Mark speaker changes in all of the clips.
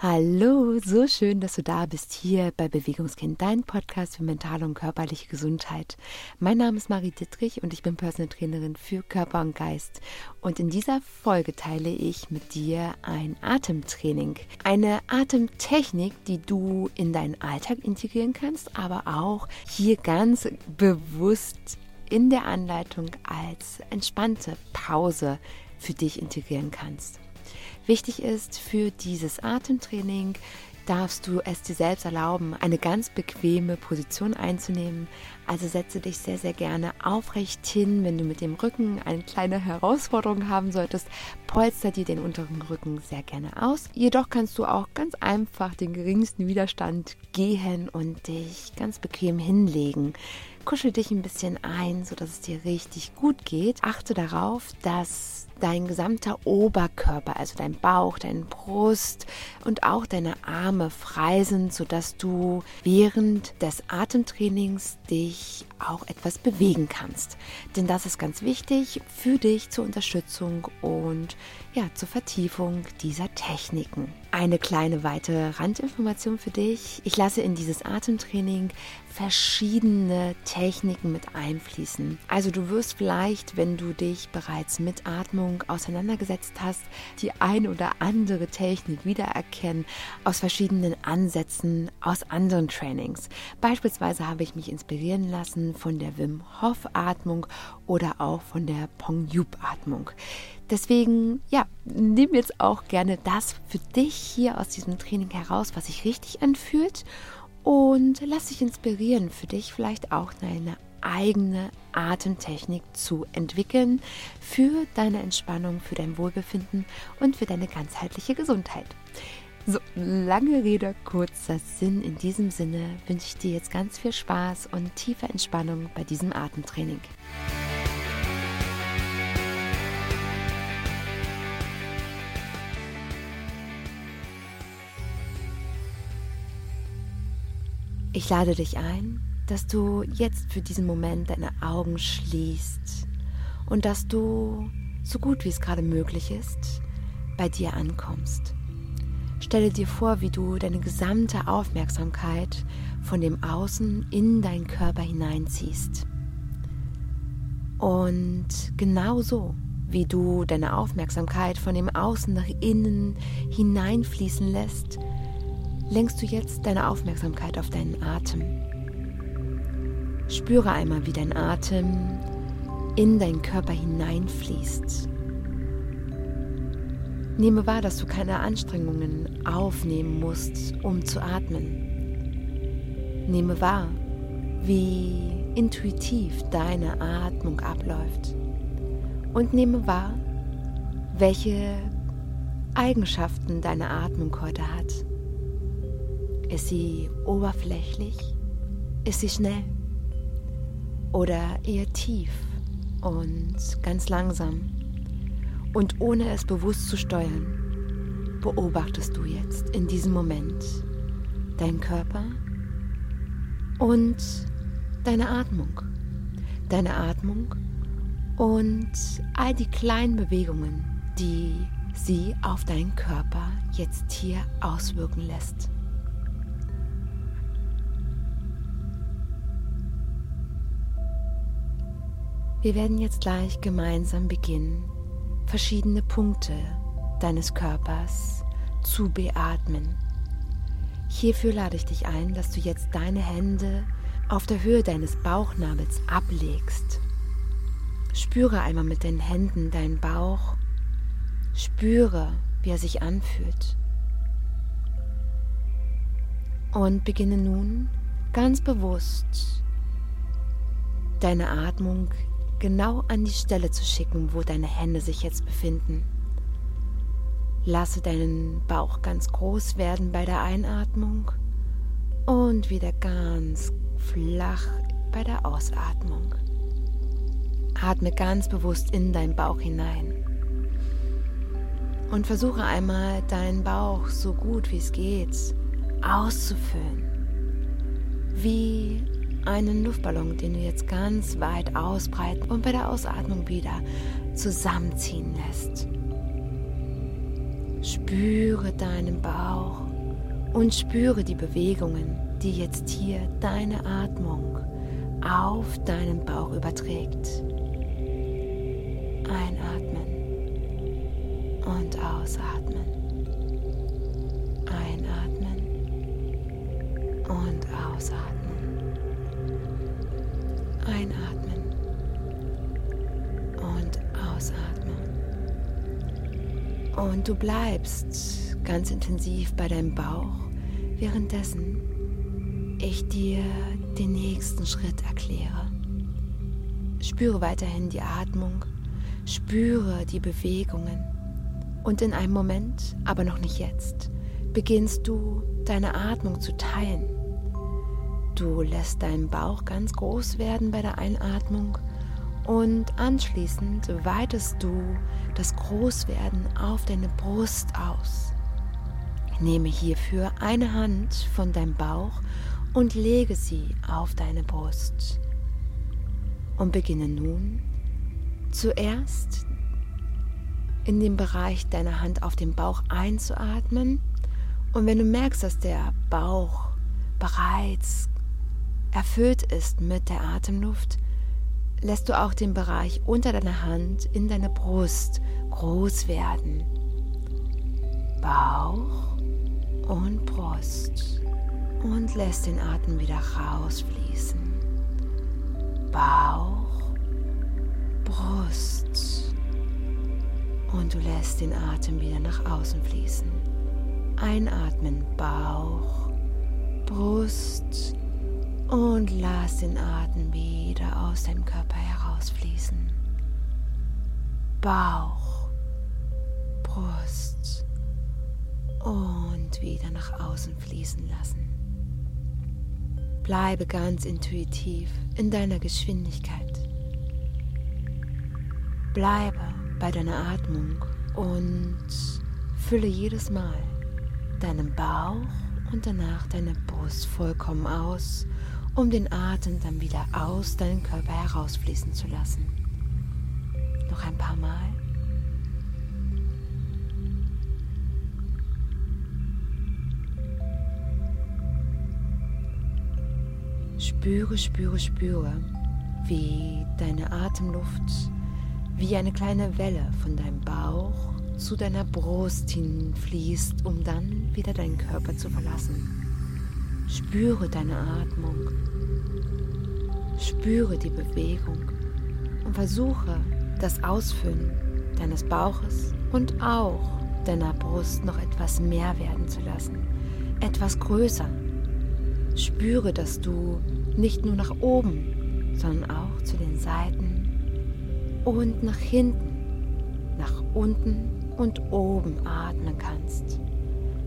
Speaker 1: Hallo, so schön, dass du da bist hier bei Bewegungskind, dein Podcast für mentale und körperliche Gesundheit. Mein Name ist Marie Dittrich und ich bin Personal Trainerin für Körper und Geist. Und in dieser Folge teile ich mit dir ein Atemtraining, eine Atemtechnik, die du in deinen Alltag integrieren kannst, aber auch hier ganz bewusst in der Anleitung als entspannte Pause für dich integrieren kannst. Wichtig ist für dieses Atemtraining, darfst du es dir selbst erlauben, eine ganz bequeme Position einzunehmen. Also setze dich sehr, sehr gerne aufrecht hin. Wenn du mit dem Rücken eine kleine Herausforderung haben solltest, polster dir den unteren Rücken sehr gerne aus. Jedoch kannst du auch ganz einfach den geringsten Widerstand gehen und dich ganz bequem hinlegen. Kuschel dich ein bisschen ein, sodass es dir richtig gut geht. Achte darauf, dass dein gesamter Oberkörper, also dein Bauch, deine Brust und auch deine Arme frei sind, sodass du während des Atemtrainings dich auch etwas bewegen kannst. Denn das ist ganz wichtig für dich zur Unterstützung und ja, zur Vertiefung dieser Techniken. Eine kleine weitere Randinformation für dich. Ich lasse in dieses Atemtraining verschiedene Techniken mit einfließen. Also du wirst vielleicht, wenn du dich bereits mit Atmung auseinandergesetzt hast, die eine oder andere Technik wiedererkennen aus verschiedenen Ansätzen aus anderen Trainings. Beispielsweise habe ich mich inspirieren lassen von der Wim Hof Atmung oder auch von der Pong Yup Atmung. Deswegen, ja, nimm jetzt auch gerne das für dich hier aus diesem Training heraus, was sich richtig anfühlt und lass dich inspirieren, für dich vielleicht auch deine eigene Atemtechnik zu entwickeln für deine Entspannung, für dein Wohlbefinden und für deine ganzheitliche Gesundheit. So, lange Rede, kurzer Sinn. In diesem Sinne wünsche ich dir jetzt ganz viel Spaß und tiefe Entspannung bei diesem Atemtraining. Ich lade dich ein, dass du jetzt für diesen Moment deine Augen schließt und dass du, so gut wie es gerade möglich ist, bei dir ankommst. Stelle dir vor, wie du deine gesamte Aufmerksamkeit von dem Außen in deinen Körper hineinziehst. Und genauso wie du deine Aufmerksamkeit von dem Außen nach innen hineinfließen lässt, lenkst du jetzt deine Aufmerksamkeit auf deinen Atem. Spüre einmal, wie dein Atem in deinen Körper hineinfließt. Nehme wahr, dass du keine Anstrengungen aufnehmen musst, um zu atmen. Nehme wahr, wie intuitiv deine Atmung abläuft. Und nehme wahr, welche Eigenschaften deine Atmung heute hat. Ist sie oberflächlich? Ist sie schnell? Oder eher tief und ganz langsam? Und ohne es bewusst zu steuern, beobachtest du jetzt in diesem Moment deinen Körper und deine Atmung. Deine Atmung und all die kleinen Bewegungen, die sie auf deinen Körper jetzt hier auswirken lässt. Wir werden jetzt gleich gemeinsam beginnen, verschiedene Punkte deines Körpers zu beatmen. Hierfür lade ich dich ein, dass du jetzt deine Hände auf der Höhe deines Bauchnabels ablegst. Spüre einmal mit den Händen deinen Bauch. Spüre, wie er sich anfühlt. Und beginne nun ganz bewusst deine Atmung genau an die Stelle zu schicken, wo deine Hände sich jetzt befinden. Lasse deinen Bauch ganz groß werden bei der Einatmung und wieder ganz flach bei der Ausatmung. Atme ganz bewusst in deinen Bauch hinein und versuche einmal deinen Bauch so gut wie es geht auszufüllen. Wie einen Luftballon, den du jetzt ganz weit ausbreiten und bei der Ausatmung wieder zusammenziehen lässt. Spüre deinen Bauch und spüre die Bewegungen, die jetzt hier deine Atmung auf deinen Bauch überträgt. Einatmen und ausatmen. Einatmen und ausatmen. Einatmen und ausatmen. Und du bleibst ganz intensiv bei deinem Bauch, währenddessen ich dir den nächsten Schritt erkläre. Spüre weiterhin die Atmung, spüre die Bewegungen und in einem Moment, aber noch nicht jetzt, beginnst du deine Atmung zu teilen. Du lässt deinen Bauch ganz groß werden bei der Einatmung und anschließend weitest du das Großwerden auf deine Brust aus. Nehme hierfür eine Hand von deinem Bauch und lege sie auf deine Brust. Und beginne nun zuerst in dem Bereich deiner Hand auf dem Bauch einzuatmen. Und wenn du merkst, dass der Bauch bereits erfüllt ist mit der Atemluft, lässt du auch den Bereich unter deiner Hand in deiner Brust groß werden. Bauch und Brust und lässt den Atem wieder rausfließen. Bauch, Brust und du lässt den Atem wieder nach außen fließen. Einatmen, Bauch, Brust und lass den Atem wieder aus deinem Körper herausfließen. Bauch, Brust und wieder nach außen fließen lassen. Bleibe ganz intuitiv in deiner Geschwindigkeit. Bleibe bei deiner Atmung und fülle jedes Mal deinen Bauch und danach deine Brust vollkommen aus, um den Atem dann wieder aus deinem Körper herausfließen zu lassen. Noch ein paar Mal. Spüre, spüre, spüre, wie deine Atemluft wie eine kleine Welle von deinem Bauch zu deiner Brust hinfließt, um dann wieder deinen Körper zu verlassen. Spüre deine Atmung, spüre die Bewegung und versuche das Ausfüllen deines Bauches und auch deiner Brust noch etwas mehr werden zu lassen, etwas größer. Spüre, dass du nicht nur nach oben, sondern auch zu den Seiten und nach hinten, nach unten und oben atmen kannst.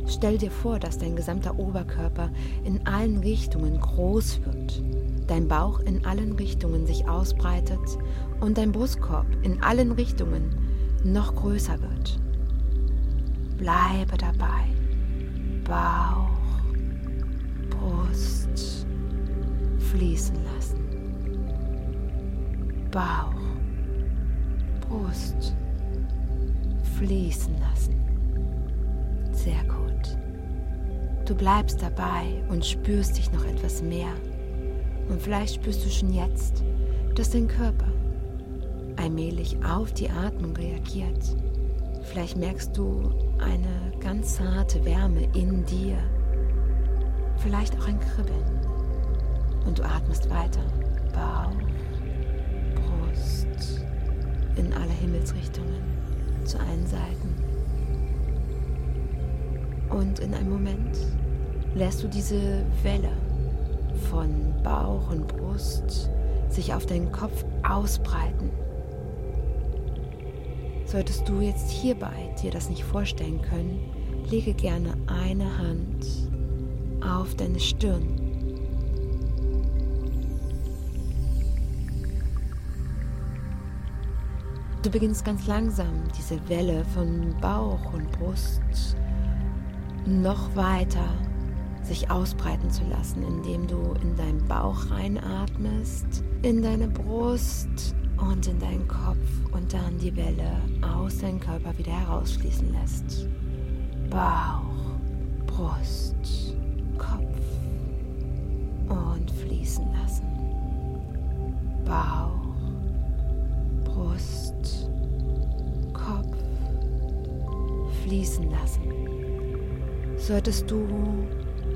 Speaker 1: Stell dir vor, dass dein gesamter Oberkörper in allen Richtungen groß wird, dein Bauch in allen Richtungen sich ausbreitet und dein Brustkorb in allen Richtungen noch größer wird. Bleibe dabei. Bauch, Brust fließen lassen. Bauch, Brust fließen lassen. Sehr gut. Du bleibst dabei und spürst dich noch etwas mehr. Und vielleicht spürst du schon jetzt, dass dein Körper allmählich auf die Atmung reagiert. Vielleicht merkst du eine ganz zarte Wärme in dir. Vielleicht auch ein Kribbeln. Und du atmest weiter. Bauch, Brust, in alle Himmelsrichtungen, zu allen Seiten. Und in einem Moment lässt du diese Welle von Bauch und Brust sich auf deinen Kopf ausbreiten. Solltest du jetzt hierbei dir das nicht vorstellen können, lege gerne eine Hand auf deine Stirn Du beginnst ganz langsam diese Welle von Bauch und Brust noch weiter sich ausbreiten zu lassen, indem du in deinen Bauch reinatmest, in deine Brust und in deinen Kopf und dann die Welle aus deinem Körper wieder herausfließen lässt. Bauch, Brust, Kopf und fließen lassen. Bauch, Brust, Kopf fließen lassen. Solltest du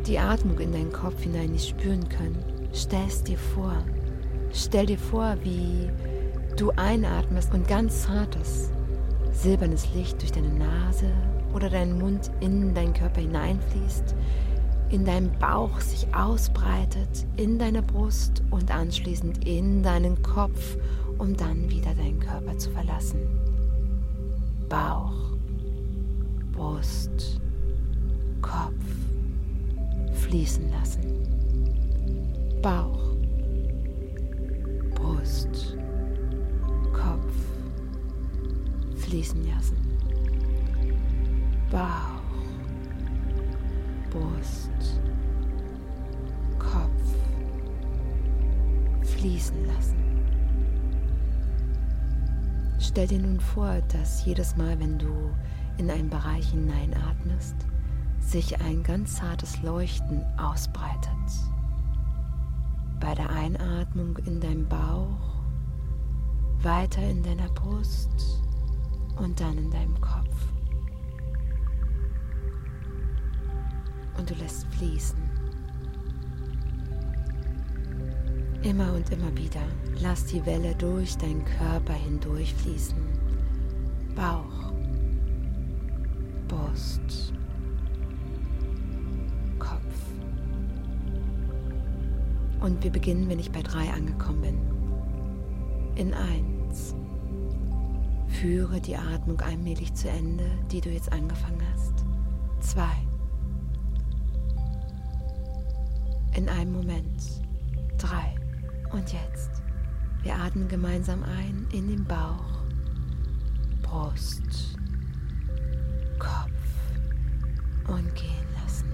Speaker 1: die Atmung in deinen Kopf hinein nicht spüren können, stell es dir vor. Stell dir vor, wie du einatmest und ganz zartes, silbernes Licht durch deine Nase oder deinen Mund in deinen Körper hineinfließt, in deinem Bauch sich ausbreitet, in deiner Brust und anschließend in deinen Kopf, um dann wieder deinen Körper zu verlassen. Bauch, Brust, Kopf fließen lassen. Bauch, Brust, Kopf fließen lassen. Bauch, Brust, Kopf fließen lassen. Stell dir nun vor, dass jedes Mal, wenn du in einen Bereich hineinatmest, sich ein ganz zartes Leuchten ausbreitet. Bei der Einatmung in deinem Bauch, weiter in deiner Brust und dann in deinem Kopf. Und du lässt fließen. Immer und immer wieder lass die Welle durch deinen Körper hindurch fließen. Bauch, Brust, Und wir beginnen, wenn ich bei drei angekommen bin. In eins. Führe die Atmung allmählich zu Ende, die du jetzt angefangen hast. Zwei. In einem Moment. Drei. Und jetzt. Wir atmen gemeinsam ein in den Bauch, Brust, Kopf und gehen lassen.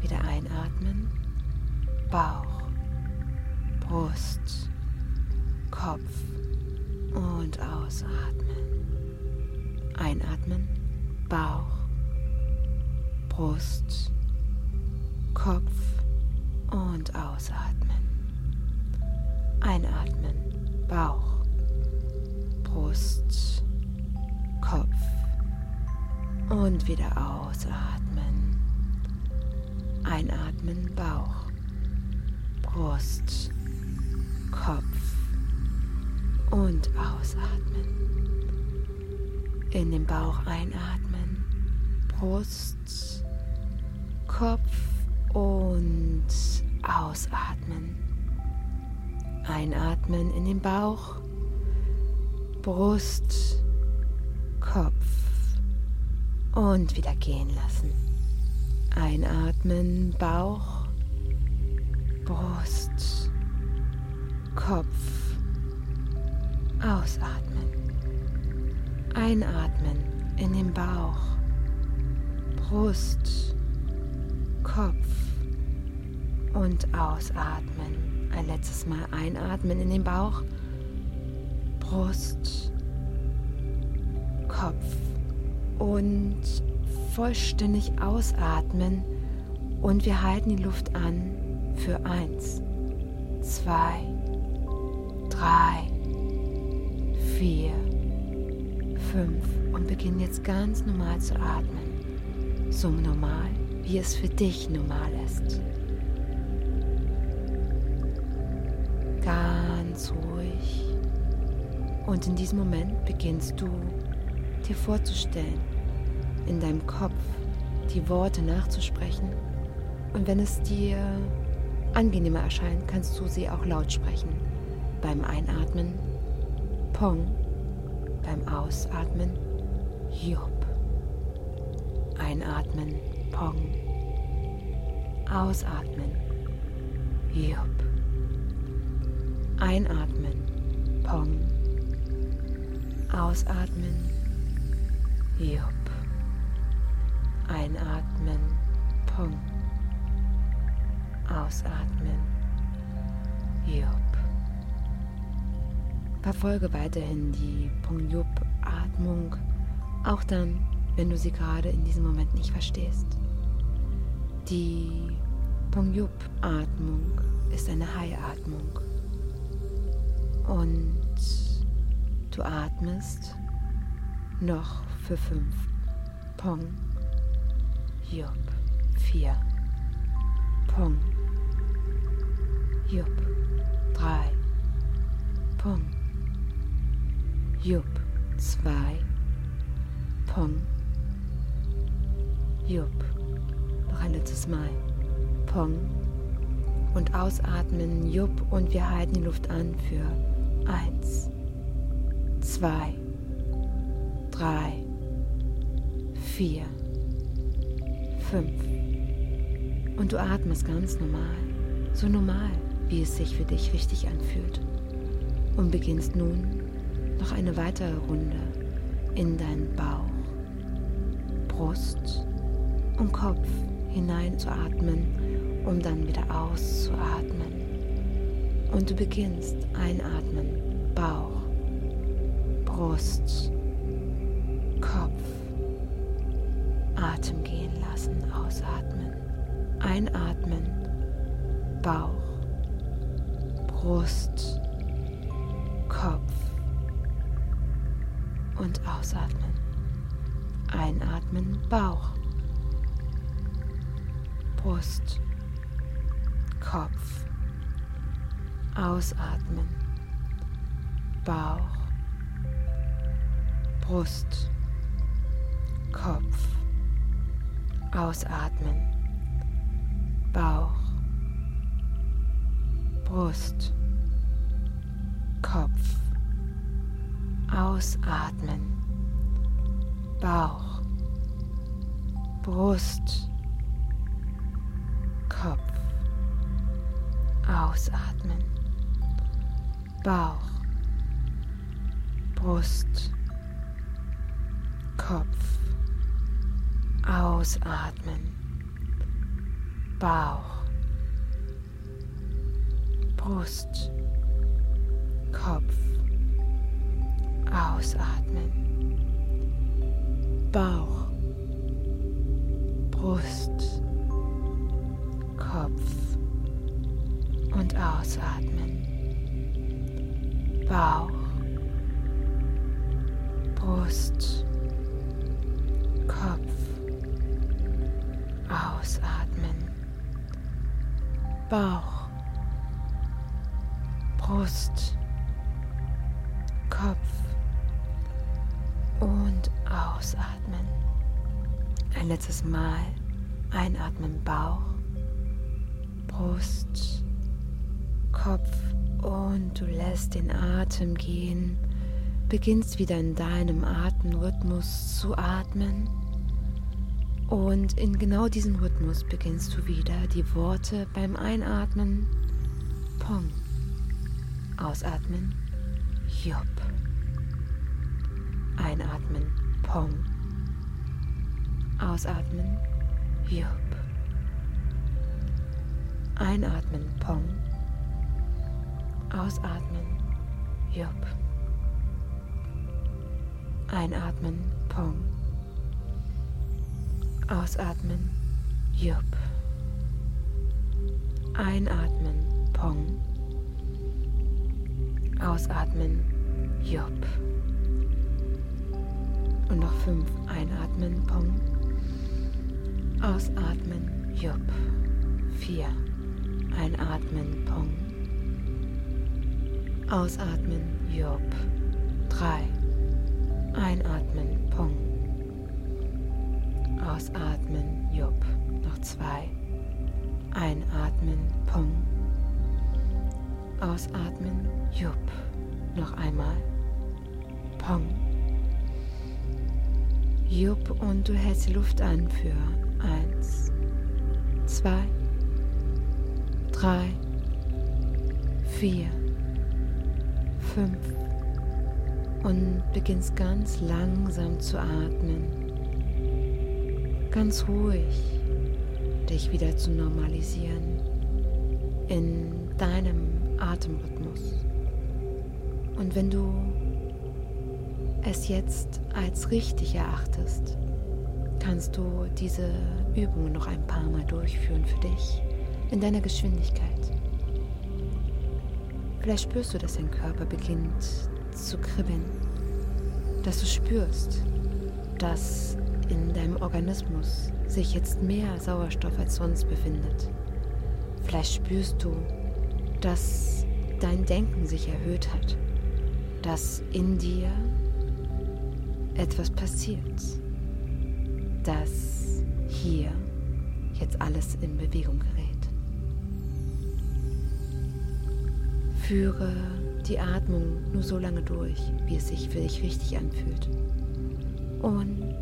Speaker 1: Wieder einatmen. Bauch, Brust, Kopf und ausatmen. Einatmen, Bauch, Brust, Kopf und ausatmen. Einatmen, Bauch, Brust, Kopf und wieder ausatmen. Einatmen, Bauch, Brust, Kopf und ausatmen. In den Bauch einatmen, Brust, Kopf und ausatmen. Einatmen in den Bauch, Brust, Kopf und wieder gehen lassen. Einatmen, Bauch, Brust, Kopf. Ausatmen. Einatmen in den Bauch, Brust, Kopf und ausatmen. Ein letztes Mal einatmen in den Bauch, Brust, Kopf und vollständig ausatmen und wir halten die Luft an für eins, zwei, drei, vier, fünf und beginn jetzt ganz normal zu atmen. So normal, wie es für dich normal ist. Ganz ruhig. Und in diesem Moment beginnst du dir vorzustellen, in deinem Kopf die Worte nachzusprechen. Und wenn es dir angenehmer erscheint, kannst du sie auch laut sprechen. Beim Einatmen Pong, beim Ausatmen Job. Einatmen Pong, Ausatmen Job. Einatmen Pong, Ausatmen Job. Einatmen Pong. Ausatmen. Jup. Verfolge weiterhin die Pongyup-Atmung, auch dann, wenn du sie gerade in diesem Moment nicht verstehst. Die Pongyup-Atmung ist eine Hai-Atmung. Und du atmest noch für fünf. Pong. Jupp. Vier. Pong. Jupp. Drei. Pong. Jupp. Zwei. Pong. Jupp. Noch ein letztes Mal. Pong. Und ausatmen. Jupp. Und wir halten die Luft an für eins, zwei, drei, vier, fünf. Und du atmest ganz normal. So normal, wie es sich für dich richtig anfühlt. Und beginnst nun noch eine weitere Runde in deinen Bauch, Brust und Kopf hineinzuatmen, um dann wieder auszuatmen. Und du beginnst einatmen, Bauch, Brust, Kopf, Atem gehen lassen, ausatmen, einatmen, Bauch, Brust, Kopf und ausatmen. Einatmen, Bauch, Brust, Kopf. Ausatmen, Bauch, Brust, Kopf. Ausatmen, Bauch, Brust, Kopf. Ausatmen, Bauch, Brust, Kopf. Ausatmen, Bauch, Brust, Kopf. Ausatmen, Bauch, Brust, Kopf. Ausatmen, Bauch, Brust, Kopf und ausatmen, Bauch, Brust, Kopf, ausatmen, Bauch, Brust, einatmen, Bauch, Brust, Kopf und du lässt den Atem gehen, beginnst wieder in deinem Atemrhythmus zu atmen. Und in genau diesem Rhythmus beginnst du wieder die Worte beim Einatmen. Pong, Ausatmen. Jupp, Einatmen. Pong, Ausatmen Jupp, Einatmen Pong, Ausatmen, Jupp. Einatmen, Pong. Ausatmen, Jupp. Einatmen, Pong. Ausatmen, Jupp. Und noch fünf. Einatmen, Pong. Ausatmen, Jupp. Vier. Einatmen, Pong. Ausatmen, Job. 3. Einatmen, Pong. Ausatmen, Job. Noch 2. Einatmen, Pong. Ausatmen, Job. Noch einmal. Pong. Jupp und du hältst die Luft an für 1, 2, 3, 4, fünf und beginnst ganz langsam zu atmen. Ganz ruhig dich wieder zu normalisieren in deinem Atemrhythmus. Und wenn du es jetzt als richtig erachtest, kannst du diese Übungen noch ein paar Mal durchführen für dich in deiner Geschwindigkeit. Vielleicht spürst du, dass dein Körper beginnt zu kribbeln, dass du spürst, dass in deinem Organismus sich jetzt mehr Sauerstoff als sonst befindet. Vielleicht spürst du, dass dein Denken sich erhöht hat, dass in dir etwas passiert, dass hier jetzt alles in Bewegung gerät. Führe die Atmung nur so lange durch, wie es sich für dich richtig anfühlt. Und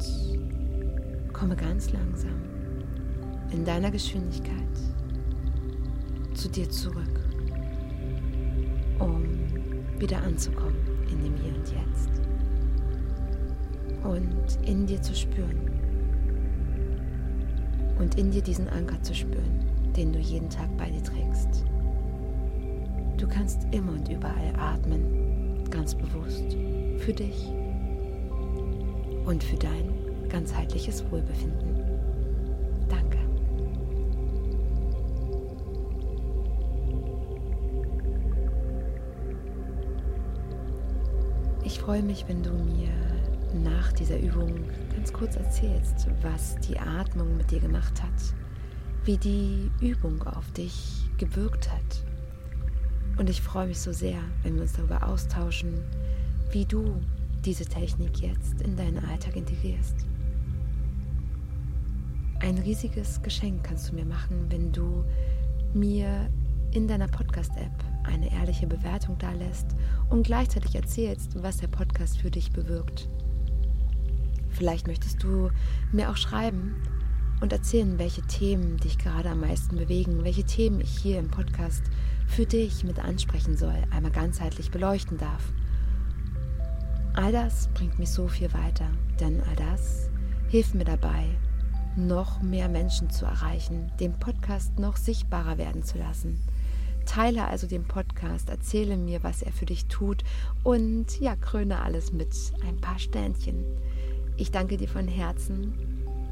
Speaker 1: komme ganz langsam in deiner Geschwindigkeit zu dir zurück, um wieder anzukommen in dem Hier und Jetzt. In dir zu spüren. Und in dir diesen Anker zu spüren, den du jeden Tag bei dir trägst. Du kannst immer und überall atmen, ganz bewusst, für dich und für dein ganzheitliches Wohlbefinden. Danke. Ich freue mich, wenn du mir nach dieser Übung ganz kurz erzählst, was die Atmung mit dir gemacht hat, wie die Übung auf dich gewirkt hat. Und ich freue mich so sehr, wenn wir uns darüber austauschen, wie du diese Technik jetzt in deinen Alltag integrierst. Ein riesiges Geschenk kannst du mir machen, wenn du mir in deiner Podcast-App eine ehrliche Bewertung dalässt und gleichzeitig erzählst, was der Podcast für dich bewirkt. Vielleicht möchtest du mir auch schreiben und erzählen, welche Themen dich gerade am meisten bewegen, welche Themen ich hier im Podcast für dich mit ansprechen soll, einmal ganzheitlich beleuchten darf. All das bringt mich so viel weiter, denn all das hilft mir dabei, noch mehr Menschen zu erreichen, den Podcast noch sichtbarer werden zu lassen. Teile also den Podcast, erzähle mir, was er für dich tut und ja, kröne alles mit ein paar Sternchen. Ich danke dir von Herzen.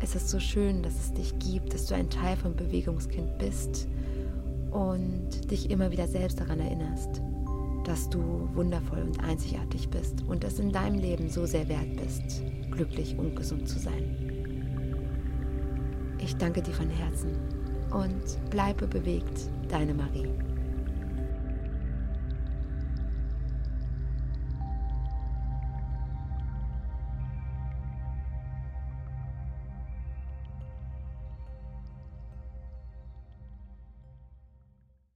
Speaker 1: Es ist so schön, dass es dich gibt, dass du ein Teil vom Bewegungskind bist und dich immer wieder selbst daran erinnerst, dass du wundervoll und einzigartig bist und es in deinem Leben so sehr wert bist, glücklich und gesund zu sein. Ich danke dir von Herzen und bleibe bewegt, deine Marie.